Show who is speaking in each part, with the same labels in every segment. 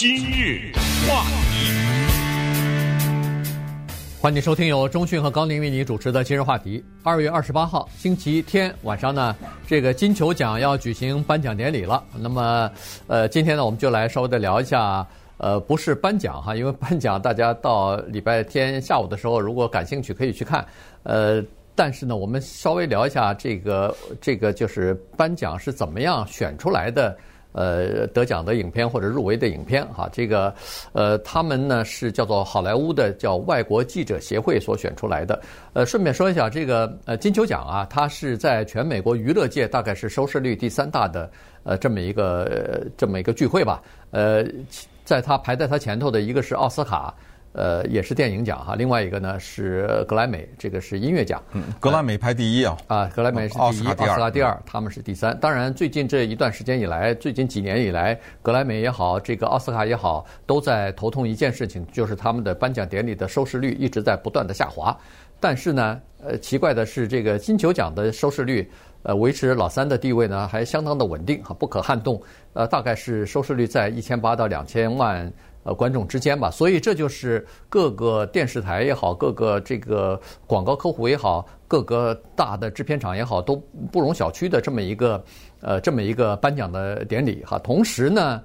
Speaker 1: 今日话题，
Speaker 2: 欢迎收听由中讯和高宁为你主持的今日话题。二月二十八号星期天晚上呢，这个金球奖要举行颁奖典礼了。那么，呃，今天呢，我们就来稍微的聊一下，呃，不是颁奖哈，因为颁奖大家到礼拜天下午的时候，如果感兴趣可以去看，呃。但是呢，我们稍微聊一下这个这个就是颁奖是怎么样选出来的，呃，得奖的影片或者入围的影片哈，这个呃，他们呢是叫做好莱坞的叫外国记者协会所选出来的。呃，顺便说一下，这个呃金球奖啊，它是在全美国娱乐界大概是收视率第三大的呃这么一个、这么一个聚会吧。呃，在它排在它前头的一个是奥斯卡。呃，也是电影奖哈，另外一个呢是格莱美，这个是音乐奖。
Speaker 3: 嗯，格莱美排第一啊。
Speaker 2: 啊，格莱美是第一，奥斯卡第二，他们是第三。当然，最近这一段时间以来，最近几年以来，格莱美也好，这个奥斯卡也好，都在头痛一件事情，就是他们的颁奖典礼的收视率一直在不断的下滑。但是呢，呃，奇怪的是，这个金球奖的收视率，呃，维持老三的地位呢，还相当的稳定哈，不可撼动。呃，大概是收视率在一千八到两千万。呃，观众之间吧，所以这就是各个电视台也好，各个这个广告客户也好，各个大的制片厂也好，都不容小觑的这么一个呃这么一个颁奖的典礼哈。同时呢，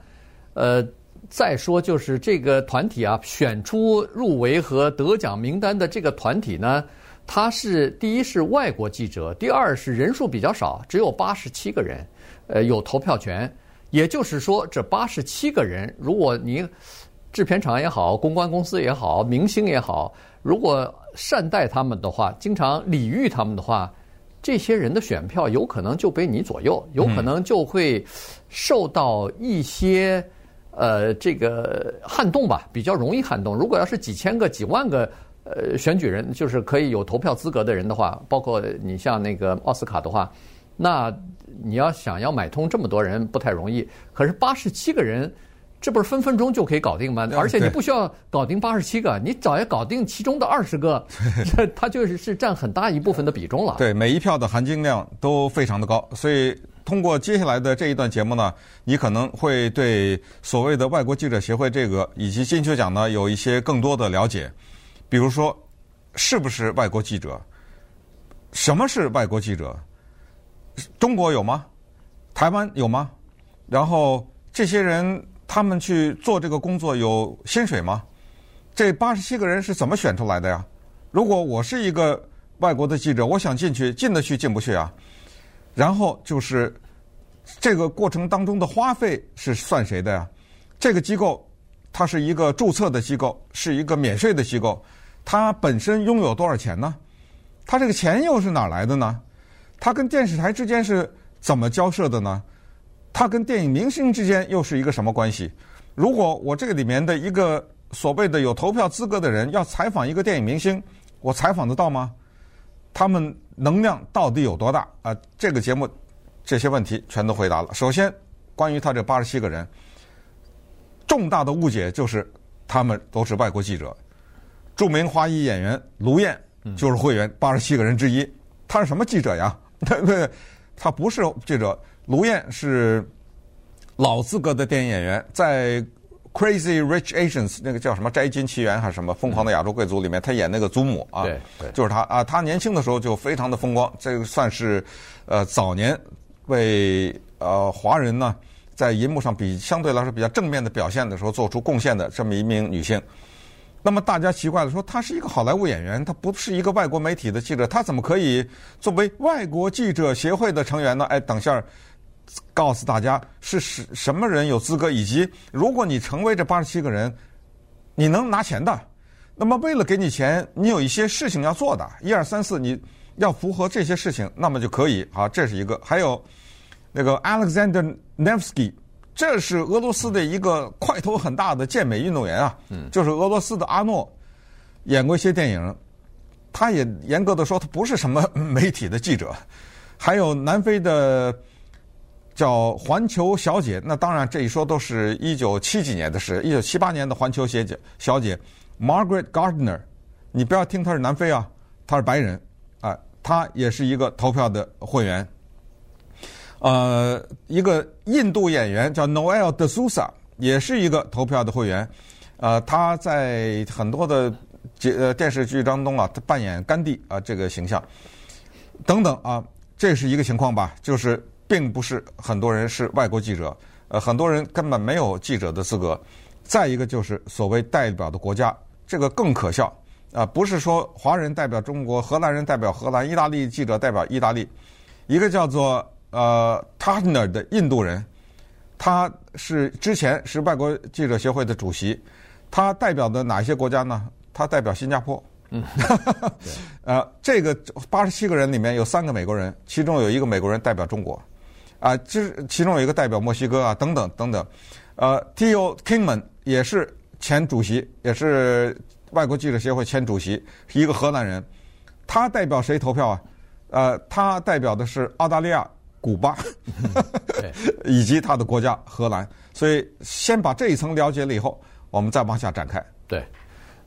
Speaker 2: 呃，再说就是这个团体啊，选出入围和得奖名单的这个团体呢，他是第一是外国记者，第二是人数比较少，只有八十七个人，呃，有投票权。也就是说，这八十七个人，如果你制片厂也好，公关公司也好，明星也好，如果善待他们的话，经常礼遇他们的话，这些人的选票有可能就被你左右，有可能就会受到一些呃这个撼动吧，比较容易撼动。如果要是几千个、几万个呃选举人，就是可以有投票资格的人的话，包括你像那个奥斯卡的话，那。你要想要买通这么多人不太容易，可是八十七个人，这不是分分钟就可以搞定吗？而且你不需要搞定八十七个，你早要搞定其中的二十个，这它就是是占很大一部分的比重了。
Speaker 3: 对，每一票的含金量都非常的高，所以通过接下来的这一段节目呢，你可能会对所谓的外国记者协会这个以及金球奖呢有一些更多的了解，比如说是不是外国记者？什么是外国记者？中国有吗？台湾有吗？然后这些人他们去做这个工作有薪水吗？这八十七个人是怎么选出来的呀？如果我是一个外国的记者，我想进去，进得去进不去啊？然后就是这个过程当中的花费是算谁的呀？这个机构它是一个注册的机构，是一个免税的机构，他本身拥有多少钱呢？他这个钱又是哪来的呢？他跟电视台之间是怎么交涉的呢？他跟电影明星之间又是一个什么关系？如果我这个里面的一个所谓的有投票资格的人要采访一个电影明星，我采访得到吗？他们能量到底有多大？啊，这个节目这些问题全都回答了。首先，关于他这八十七个人，重大的误解就是他们都是外国记者。著名华裔演员卢燕就是会员八十七个人之一，他是什么记者呀？对不对？他不是记者，卢燕是老资格的电影演员，在《Crazy Rich Asians》那个叫什么《摘金奇缘》还是什么《疯狂的亚洲贵族》里面，他演那个祖母啊，
Speaker 2: 对，对，
Speaker 3: 就是他啊。他年轻的时候就非常的风光，这个算是呃早年为呃华人呢在银幕上比相对来说比较正面的表现的时候做出贡献的这么一名女性。那么大家奇怪的说，他是一个好莱坞演员，他不是一个外国媒体的记者，他怎么可以作为外国记者协会的成员呢？哎，等下告诉大家是什什么人有资格，以及如果你成为这八十七个人，你能拿钱的。那么为了给你钱，你有一些事情要做的，一二三四，你要符合这些事情，那么就可以。好，这是一个。还有那个 Alexander Nevsky。这是俄罗斯的一个块头很大的健美运动员啊，就是俄罗斯的阿诺，演过一些电影。他也严格的说，他不是什么媒体的记者。还有南非的叫环球小姐，那当然这一说都是一九七几年的事，一九七八年的环球小姐小姐 Margaret Gardner，你不要听她是南非啊，她是白人啊，她也是一个投票的会员。呃，一个印度演员叫 Noel de Souza，也是一个投票的会员，呃，他在很多的节呃电视剧当中啊，他扮演甘地啊这个形象，等等啊，这是一个情况吧，就是并不是很多人是外国记者，呃，很多人根本没有记者的资格。再一个就是所谓代表的国家，这个更可笑啊！不是说华人代表中国，荷兰人代表荷兰，意大利记者代表意大利。一个叫做呃 Turner 的印度人，他是之前是外国记者协会的主席，他代表的哪些国家呢？他代表新加坡。嗯，呃，这个八十七个人里面有三个美国人，其中有一个美国人代表中国，啊，就是其中有一个代表墨西哥啊，等等等等。呃，Theo Kingman。也是前主席，也是外国记者协会前主席，是一个荷兰人。他代表谁投票啊？呃，他代表的是澳大利亚、古巴，以及他的国家荷兰。所以先把这一层了解了以后，我们再往下展开。
Speaker 2: 对，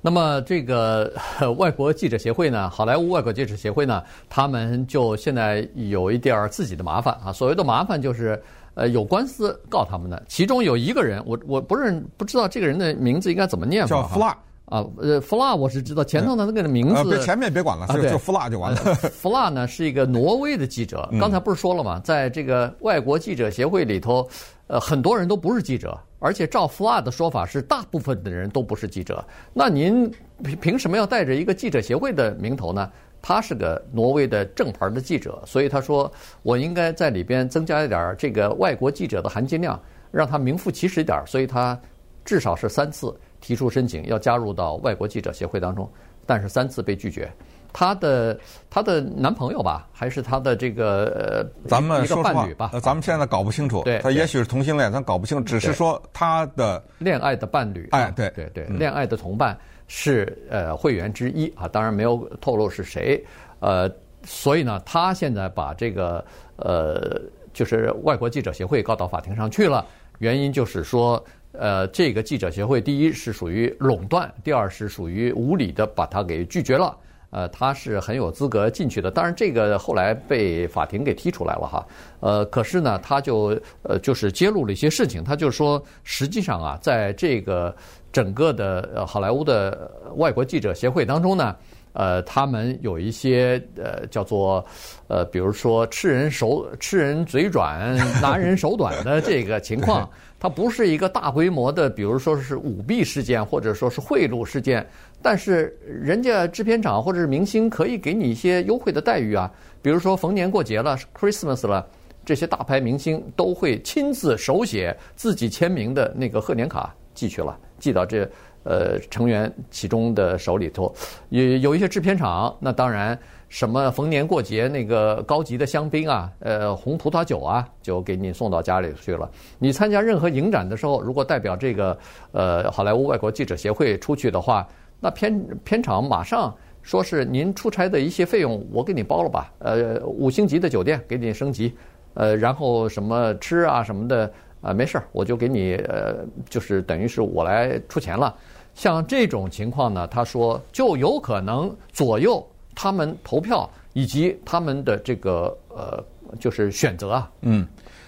Speaker 2: 那么这个 外国记者协会呢，好莱坞外国记者协会呢，他们就现在有一点儿自己的麻烦啊。所谓的麻烦就是。呃，有官司告他们的，其中有一个人，我我不认不知道这个人的名字应该怎么念。
Speaker 3: 叫弗拉
Speaker 2: 啊，呃，弗拉我是知道，前头的那个名字。
Speaker 3: 前面别管了，就就弗拉就完了。
Speaker 2: 弗拉呢是一个挪威的记者，刚才不是说了吗？在这个外国记者协会里头，呃，很多人都不是记者，而且照弗拉的说法是，大部分的人都不是记者。那您凭凭什么要带着一个记者协会的名头呢？他是个挪威的正牌的记者，所以他说我应该在里边增加一点这个外国记者的含金量，让他名副其实一点。所以他至少是三次提出申请要加入到外国记者协会当中，但是三次被拒绝。她的她的男朋友吧，还是她的这个呃，
Speaker 3: 咱们
Speaker 2: 一个伴侣吧？
Speaker 3: 咱们现在搞不清楚。
Speaker 2: 对，
Speaker 3: 他也许是同性恋，咱搞不清楚。只是说她的
Speaker 2: 恋爱的伴侣。
Speaker 3: 哎，对
Speaker 2: 对对，恋爱的同伴。是呃会员之一啊，当然没有透露是谁，呃，所以呢，她现在把这个呃就是外国记者协会告到法庭上去了，原因就是说，呃，这个记者协会第一是属于垄断，第二是属于无理的把他给拒绝了，呃，他是很有资格进去的，当然这个后来被法庭给踢出来了哈，呃，可是呢，他就呃就是揭露了一些事情，他就说实际上啊，在这个。整个的呃好莱坞的外国记者协会当中呢，呃，他们有一些呃叫做呃，比如说吃人手吃人嘴软 拿人手短的这个情况，它不是一个大规模的，比如说是舞弊事件或者说是贿赂事件，但是人家制片厂或者是明星可以给你一些优惠的待遇啊，比如说逢年过节了，Christmas 了，这些大牌明星都会亲自手写自己签名的那个贺年卡。寄去了。寄到这呃成员其中的手里头，有有一些制片厂，那当然什么逢年过节那个高级的香槟啊，呃红葡萄酒啊，就给你送到家里去了。你参加任何影展的时候，如果代表这个呃好莱坞外国记者协会出去的话，那片片场马上说是您出差的一些费用我给你包了吧，呃五星级的酒店给你升级，呃然后什么吃啊什么的。啊，没事儿，我就给你，呃，就是等于是我来出钱了。像这种情况呢，他说就有可能左右他们投票以及他们的这个呃，就是选择啊。
Speaker 3: 嗯，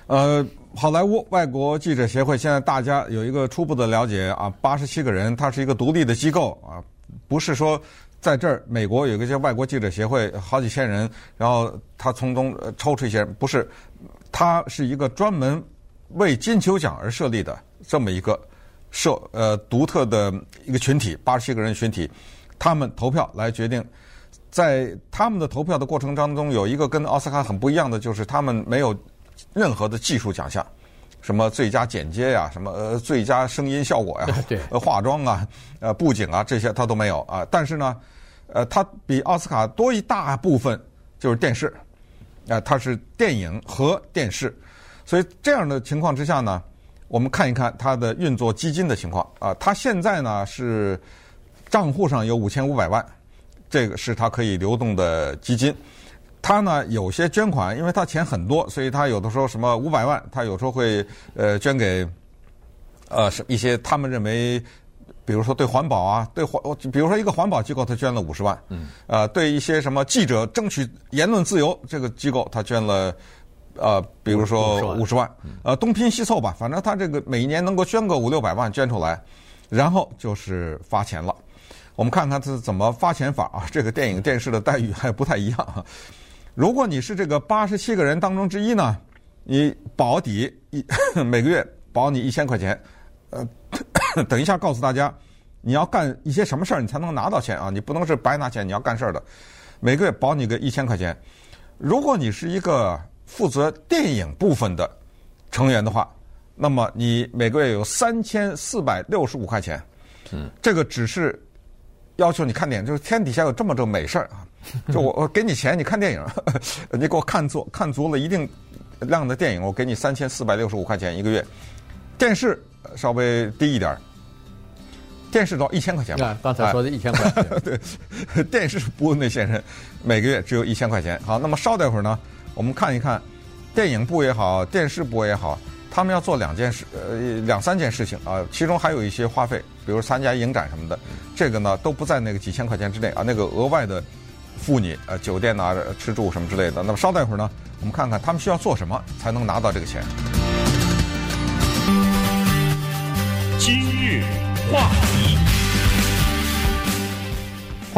Speaker 3: 呃，好莱坞外国记者协会现在大家有一个初步的了解啊，八十七个人，它是一个独立的机构啊，不是说在这儿美国有一个叫外国记者协会，好几千人，然后他从中抽出一些人，不是，他是一个专门。为金球奖而设立的这么一个设呃独特的一个群体，八十七个人群体，他们投票来决定，在他们的投票的过程当中，有一个跟奥斯卡很不一样的，就是他们没有任何的技术奖项，什么最佳剪接呀，什么呃最佳声音效果呀，
Speaker 2: 对，
Speaker 3: 化妆啊，呃布景啊这些他都没有啊。但是呢，呃，他比奥斯卡多一大部分就是电视，啊，它是电影和电视。所以这样的情况之下呢，我们看一看它的运作基金的情况啊，它现在呢是账户上有五千五百万，这个是它可以流动的基金。它呢有些捐款，因为它钱很多，所以它有的时候什么五百万，它有时候会呃捐给呃是一些他们认为，比如说对环保啊，对环，比如说一个环保机构，他捐了五十万，嗯，呃，对一些什么记者争取言论自由这个机构，他捐了。呃，比如说五十万，呃，东拼西凑吧，反正他这个每一年能够捐个五六百万捐出来，然后就是发钱了。我们看看他是怎么发钱法啊？这个电影电视的待遇还不太一样。如果你是这个八十七个人当中之一呢，你保底一每个月保你一千块钱。呃，等一下告诉大家，你要干一些什么事儿，你才能拿到钱啊？你不能是白拿钱，你要干事儿的。每个月保你个一千块钱。如果你是一个负责电影部分的成员的话，那么你每个月有三千四百六十五块钱。嗯，这个只是要求你看电影，就是天底下有这么个美事儿啊！就我我给你钱，你看电影，你给我看足看足了一定量的电影，我给你三千四百六十五块钱一个月。电视稍微低一点儿，电视到一千块钱吧。
Speaker 2: 刚才说的一千块钱，
Speaker 3: 对，电视部那些人每个月只有一千块钱。好，那么稍待会儿呢，我们看一看电影部也好，电视部也好，他们要做两件事，呃，两三件事情啊，其中还有一些花费，比如参加影展什么的，这个呢都不在那个几千块钱之内啊，那个额外的付你呃酒店啊、吃住什么之类的。那么稍待一会儿呢，我们看看他们需要做什么才能拿到这个钱。
Speaker 1: 今日话题，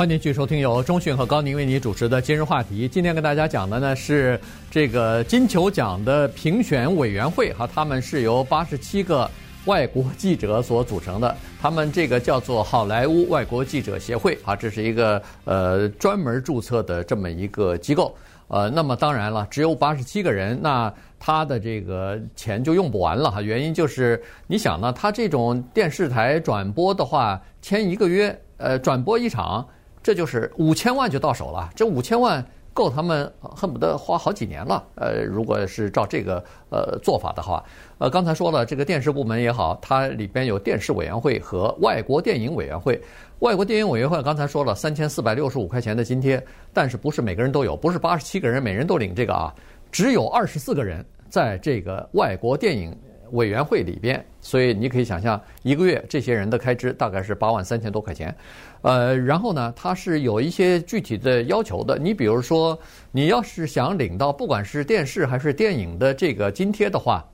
Speaker 2: 欢迎继续收听由中讯和高宁为你主持的今日话题。今天跟大家讲的呢是这个金球奖的评选委员会哈，他们是由八十七个外国记者所组成的，他们这个叫做好莱坞外国记者协会啊，这是一个呃专门注册的这么一个机构。呃，那么当然了，只有八十七个人，那他的这个钱就用不完了哈。原因就是，你想呢，他这种电视台转播的话，签一个月，呃，转播一场，这就是五千万就到手了。这五千万够他们恨不得花好几年了。呃，如果是照这个呃做法的话，呃，刚才说了，这个电视部门也好，它里边有电视委员会和外国电影委员会。外国电影委员会刚才说了三千四百六十五块钱的津贴，但是不是每个人都有，不是八十七个人每人都领这个啊，只有二十四个人在这个外国电影委员会里边，所以你可以想象一个月这些人的开支大概是八万三千多块钱，呃，然后呢，它是有一些具体的要求的，你比如说你要是想领到不管是电视还是电影的这个津贴的话，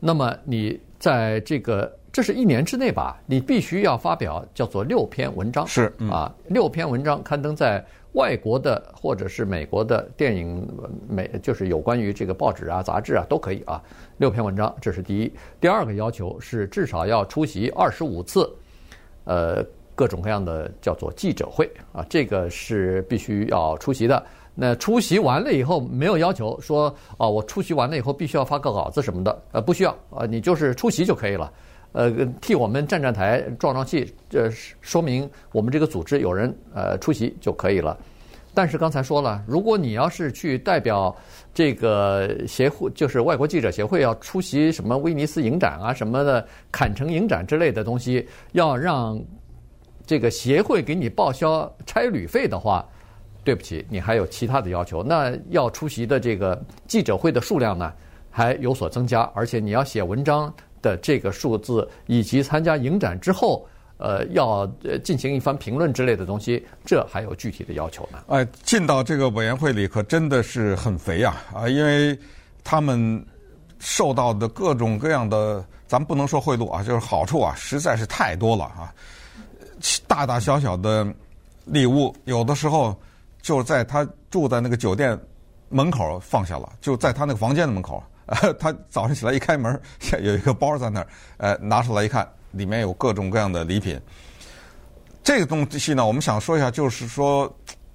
Speaker 2: 那么你在这个。这是一年之内吧，你必须要发表叫做六篇文章，
Speaker 3: 是、
Speaker 2: 嗯、啊，六篇文章刊登在外国的或者是美国的电影美，就是有关于这个报纸啊、杂志啊都可以啊。六篇文章，这是第一。第二个要求是至少要出席二十五次，呃，各种各样的叫做记者会啊，这个是必须要出席的。那出席完了以后，没有要求说啊，我出席完了以后必须要发个稿子什么的，呃，不需要啊，你就是出席就可以了。呃，替我们站站台、壮壮气，这说明我们这个组织有人呃出席就可以了。但是刚才说了，如果你要是去代表这个协会，就是外国记者协会要出席什么威尼斯影展啊什么的、坎城影展之类的东西，要让这个协会给你报销差旅费的话，对不起，你还有其他的要求。那要出席的这个记者会的数量呢，还有所增加，而且你要写文章。的这个数字，以及参加影展之后，呃，要进行一番评论之类的东西，这还有具体的要求呢。
Speaker 3: 哎，进到这个委员会里可真的是很肥呀！啊，因为他们受到的各种各样的，咱们不能说贿赂啊，就是好处啊，实在是太多了啊。大大小小的礼物，有的时候就在他住在那个酒店门口放下了，就在他那个房间的门口。他早上起来一开门，有一个包在那儿，呃，拿出来一看，里面有各种各样的礼品。这个东西呢，我们想说一下，就是说，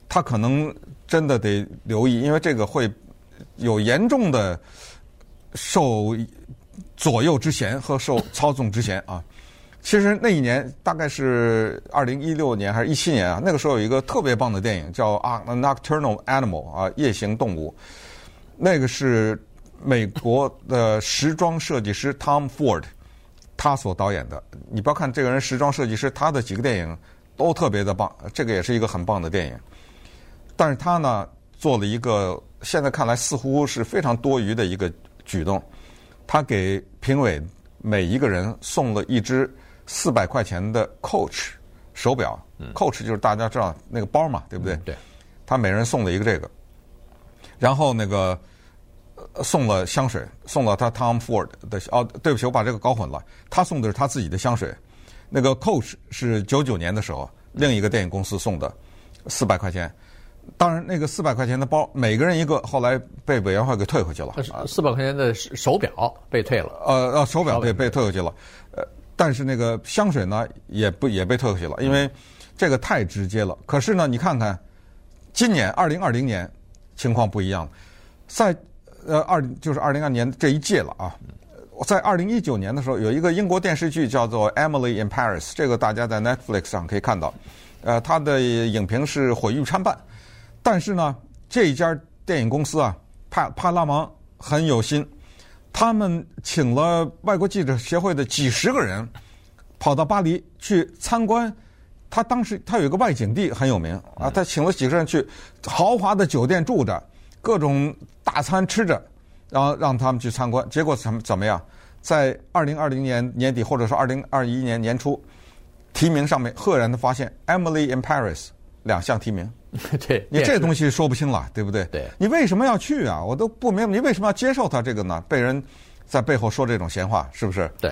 Speaker 3: 他可能真的得留意，因为这个会有严重的受左右之嫌和受操纵之嫌啊。其实那一年大概是二零一六年还是一七年啊，那个时候有一个特别棒的电影叫《啊 Nocturnal Animal》啊，夜行动物，那个是。美国的时装设计师 Tom Ford，他所导演的。你不要看这个人时装设计师，他的几个电影都特别的棒，这个也是一个很棒的电影。但是他呢，做了一个现在看来似乎是非常多余的一个举动，他给评委每一个人送了一只四百块钱的 Coach 手表。Coach 就是大家知道那个包嘛，对不对？
Speaker 2: 对。
Speaker 3: 他每人送了一个这个，然后那个。送了香水，送了他 Tom Ford 的哦，对不起，我把这个搞混了。他送的是他自己的香水，那个 Coach 是九九年的时候另一个电影公司送的，四百块钱。当然，那个四百块钱的包，每个人一个，后来被委员会给退回去了。
Speaker 2: 四百块钱的手表被退了。
Speaker 3: 呃呃，手表被被退回去了。呃，但是那个香水呢，也不也被退回去了，因为这个太直接了。可是呢，你看看，今年二零二零年情况不一样，在呃二就是二零二年这一届了啊。在二零一九年的时候，有一个英国电视剧叫做《Emily in Paris》，这个大家在 Netflix 上可以看到。呃，它的影评是毁誉参半。但是呢，这一家电影公司啊，派派拉蒙很有心，他们请了外国记者协会的几十个人，跑到巴黎去参观。他当时他有一个外景地很有名啊，他请了几个人去豪华的酒店住着，各种大餐吃着，然后让他们去参观。结果怎么怎么样？在二零二零年年底或者说二零二一年年初，提名上面赫然的发现《Emily in Paris》两项提名。
Speaker 2: 对，
Speaker 3: 你这东西说不清了，对不对？
Speaker 2: 对，
Speaker 3: 你为什么要去啊？我都不明白，你为什么要接受他这个呢？被人在背后说这种闲话，是不是？
Speaker 2: 对，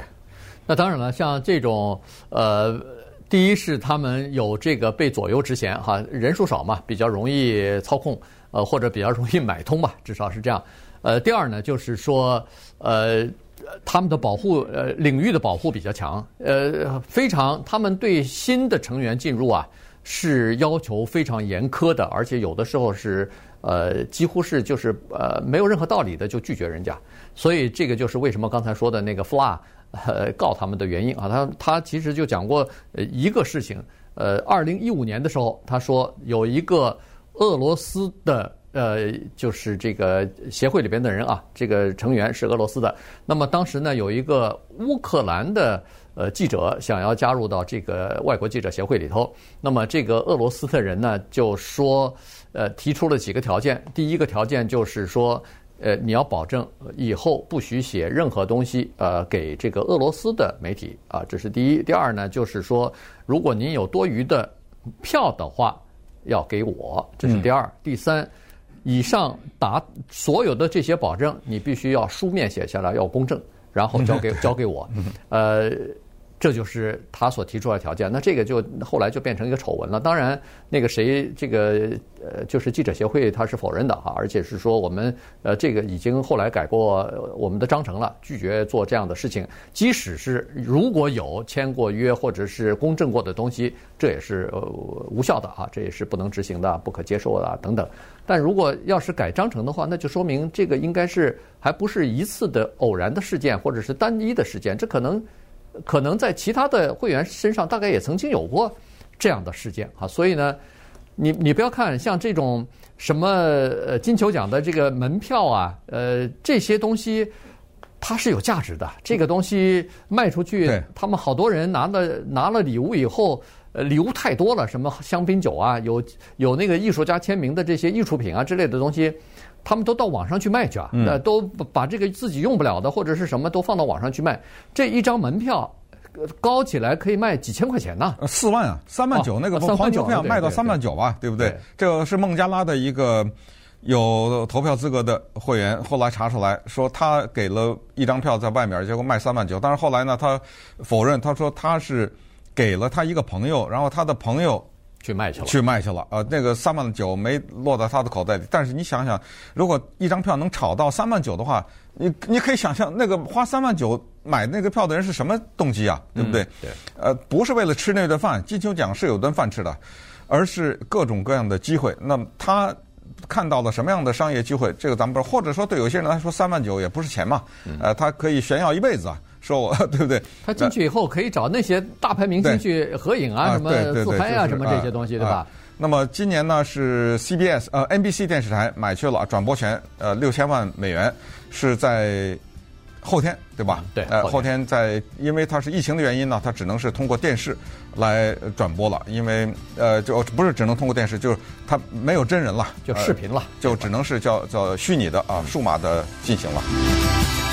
Speaker 2: 那当然了，像这种呃，第一是他们有这个被左右之嫌哈，人数少嘛，比较容易操控，呃，或者比较容易买通吧，至少是这样。呃，第二呢，就是说呃，他们的保护呃领域的保护比较强，呃，非常他们对新的成员进入啊。是要求非常严苛的，而且有的时候是呃，几乎是就是呃，没有任何道理的就拒绝人家。所以这个就是为什么刚才说的那个 FLA 呃告他们的原因啊。他他其实就讲过一个事情，呃，二零一五年的时候，他说有一个俄罗斯的呃，就是这个协会里边的人啊，这个成员是俄罗斯的。那么当时呢，有一个乌克兰的。呃，记者想要加入到这个外国记者协会里头，那么这个俄罗斯的人呢，就说，呃，提出了几个条件。第一个条件就是说，呃，你要保证以后不许写任何东西，呃，给这个俄罗斯的媒体啊，这是第一。第二呢，就是说，如果您有多余的票的话，要给我，这是第二。第三，以上答所有的这些保证，你必须要书面写下来，要公证，然后交给交给我，呃。这就是他所提出来的条件，那这个就后来就变成一个丑闻了。当然，那个谁，这个呃，就是记者协会，他是否认的哈，而且是说我们呃，这个已经后来改过我们的章程了，拒绝做这样的事情。即使是如果有签过约或者是公证过的东西，这也是呃无效的啊，这也是不能执行的、不可接受的等等。但如果要是改章程的话，那就说明这个应该是还不是一次的偶然的事件，或者是单一的事件，这可能。可能在其他的会员身上，大概也曾经有过这样的事件啊，所以呢，你你不要看像这种什么呃金球奖的这个门票啊，呃这些东西它是有价值的，这个东西卖出去，他们好多人拿了拿了礼物以后，呃礼物太多了，什么香槟酒啊，有有那个艺术家签名的这些艺术品啊之类的东西。他们都到网上去卖去啊，呃，都把这个自己用不了的或者是什么都放到网上去卖。这一张门票高起来可以卖几千块钱呢？
Speaker 3: 四万啊，三万九那个黄牛票卖到三万九吧，对不对？这个是孟加拉的一个有投票资格的会员，后来查出来说他给了一张票在外面，结果卖三万九。但是后来呢，他否认，他说他是给了他一个朋友，然后他的朋友。
Speaker 2: 去卖去了，
Speaker 3: 去卖去了。呃，那个三万九没落在他的口袋里。但是你想想，如果一张票能炒到三万九的话，你你可以想象，那个花三万九买那个票的人是什么动机啊？对不对？
Speaker 2: 嗯、对。
Speaker 3: 呃，不是为了吃那顿饭，金球奖是有顿饭吃的，而是各种各样的机会。那么他看到了什么样的商业机会？这个咱们不知道。或者说，对有些人来说，三万九也不是钱嘛。呃，他可以炫耀一辈子啊。说我 对不对？
Speaker 2: 他进去以后可以找那些大牌明星去合影啊，什么自拍啊，什么这些东西，对吧？
Speaker 3: 那么今年呢是 CBS 呃 NBC 电视台买去了转播权，呃六千万美元，是在后天对吧？
Speaker 2: 对，
Speaker 3: 呃后天在，因为它是疫情的原因呢，它只能是通过电视来转播了，因为呃就不是只能通过电视，就是它没有真人了，
Speaker 2: 就视频了，
Speaker 3: 就只能是叫叫虚拟的啊数码的进行了。